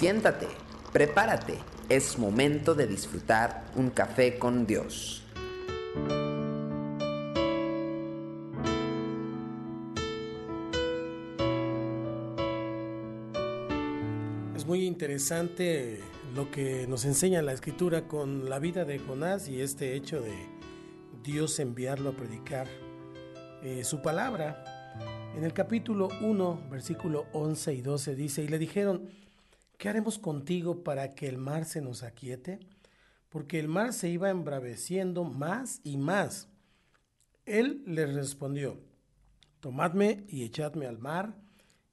Siéntate, prepárate, es momento de disfrutar un café con Dios. Es muy interesante lo que nos enseña la escritura con la vida de Jonás y este hecho de Dios enviarlo a predicar eh, su palabra. En el capítulo 1, versículo 11 y 12 dice, y le dijeron, ¿qué haremos contigo para que el mar se nos aquiete? Porque el mar se iba embraveciendo más y más. Él les respondió, tomadme y echadme al mar,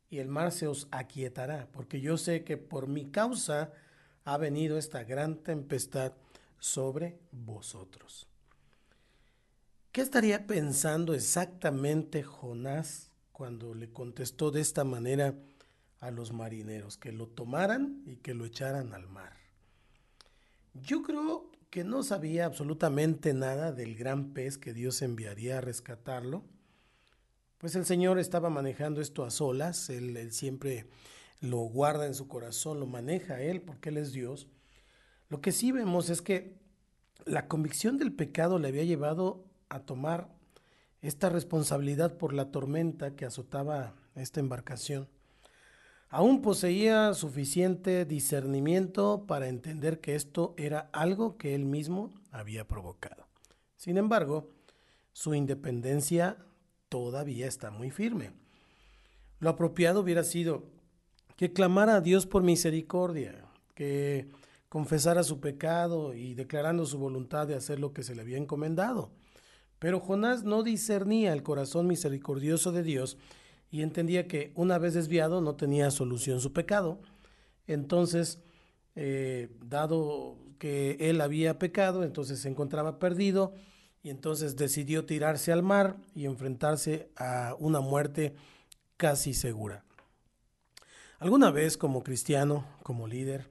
y el mar se os aquietará, porque yo sé que por mi causa ha venido esta gran tempestad sobre vosotros. ¿Qué estaría pensando exactamente Jonás cuando le contestó de esta manera a los marineros, que lo tomaran y que lo echaran al mar. Yo creo que no sabía absolutamente nada del gran pez que Dios enviaría a rescatarlo, pues el Señor estaba manejando esto a solas, él, siempre lo guarda en su corazón, lo maneja Él porque Él es Dios. Lo que sí vemos es que la convicción del pecado le había llevado a tomar esta responsabilidad por la tormenta que azotaba esta embarcación. Aún poseía suficiente discernimiento para entender que esto era algo que él mismo había provocado. Sin embargo, su independencia todavía está muy firme. Lo apropiado hubiera sido que clamara a Dios por misericordia, que confesara su pecado y declarando su voluntad de hacer lo que se le había encomendado. Pero Jonás no discernía el corazón misericordioso de Dios y entendía que una vez desviado no tenía solución su pecado. Entonces, eh, dado que él había pecado, entonces se encontraba perdido y entonces decidió tirarse al mar y enfrentarse a una muerte casi segura. ¿Alguna vez como cristiano, como líder,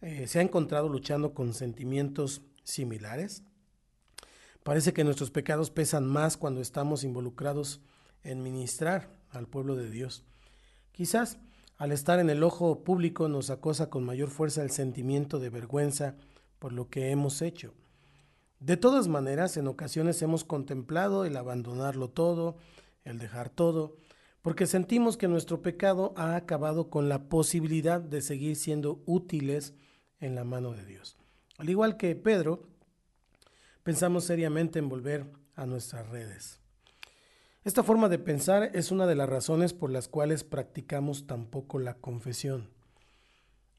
eh, se ha encontrado luchando con sentimientos similares? Parece que nuestros pecados pesan más cuando estamos involucrados en ministrar al pueblo de Dios. Quizás al estar en el ojo público nos acosa con mayor fuerza el sentimiento de vergüenza por lo que hemos hecho. De todas maneras, en ocasiones hemos contemplado el abandonarlo todo, el dejar todo, porque sentimos que nuestro pecado ha acabado con la posibilidad de seguir siendo útiles en la mano de Dios. Al igual que Pedro, pensamos seriamente en volver a nuestras redes. Esta forma de pensar es una de las razones por las cuales practicamos tampoco la confesión.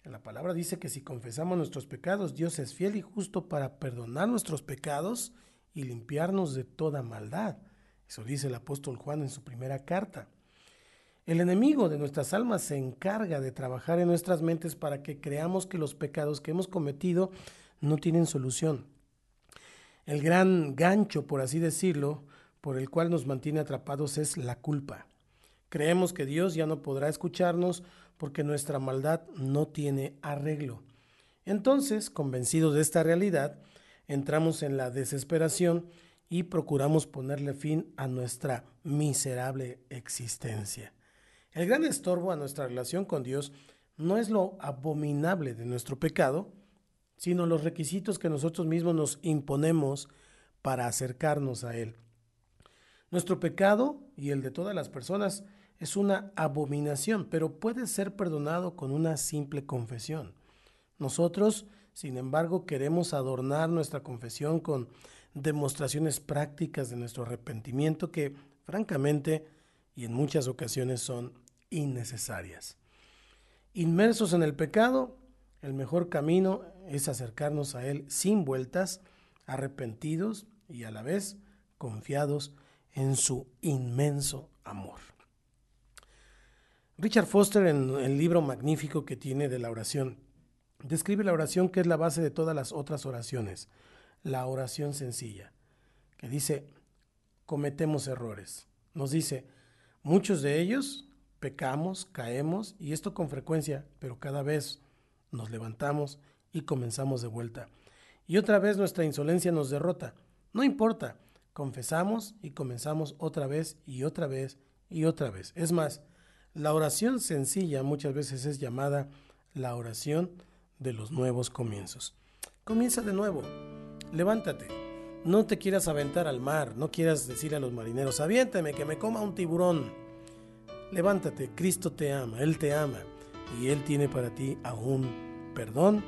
La palabra dice que si confesamos nuestros pecados, Dios es fiel y justo para perdonar nuestros pecados y limpiarnos de toda maldad. Eso dice el apóstol Juan en su primera carta. El enemigo de nuestras almas se encarga de trabajar en nuestras mentes para que creamos que los pecados que hemos cometido no tienen solución el gran gancho, por así decirlo, por el cual nos mantiene atrapados es la culpa. Creemos que Dios ya no podrá escucharnos porque nuestra maldad no tiene arreglo. Entonces, convencidos de esta realidad, entramos en la desesperación y procuramos ponerle fin a nuestra miserable existencia. El gran estorbo a nuestra relación con Dios no es lo abominable de nuestro pecado, sino los requisitos que nosotros mismos nos imponemos para acercarnos a Él. Nuestro pecado y el de todas las personas es una abominación, pero puede ser perdonado con una simple confesión. Nosotros, sin embargo, queremos adornar nuestra confesión con demostraciones prácticas de nuestro arrepentimiento que, francamente, y en muchas ocasiones son innecesarias. Inmersos en el pecado, el mejor camino es acercarnos a Él sin vueltas, arrepentidos y a la vez confiados en su inmenso amor. Richard Foster en el libro magnífico que tiene de la oración, describe la oración que es la base de todas las otras oraciones, la oración sencilla, que dice, cometemos errores. Nos dice, muchos de ellos pecamos, caemos, y esto con frecuencia, pero cada vez nos levantamos y comenzamos de vuelta. Y otra vez nuestra insolencia nos derrota. No importa, confesamos y comenzamos otra vez y otra vez y otra vez. Es más, la oración sencilla muchas veces es llamada la oración de los nuevos comienzos. Comienza de nuevo, levántate, no te quieras aventar al mar, no quieras decirle a los marineros, aviéntame, que me coma un tiburón. Levántate, Cristo te ama, Él te ama y Él tiene para ti aún perdón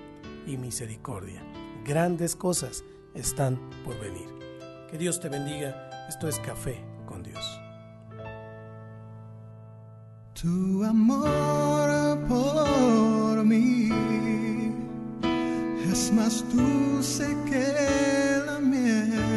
y misericordia. Grandes cosas están por venir. Que Dios te bendiga. Esto es Café con Dios. Tu amor por mí es más dulce que la miel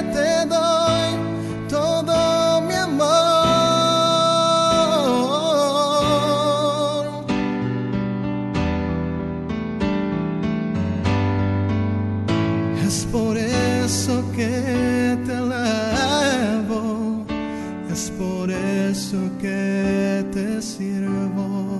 es por eso que te sirvo.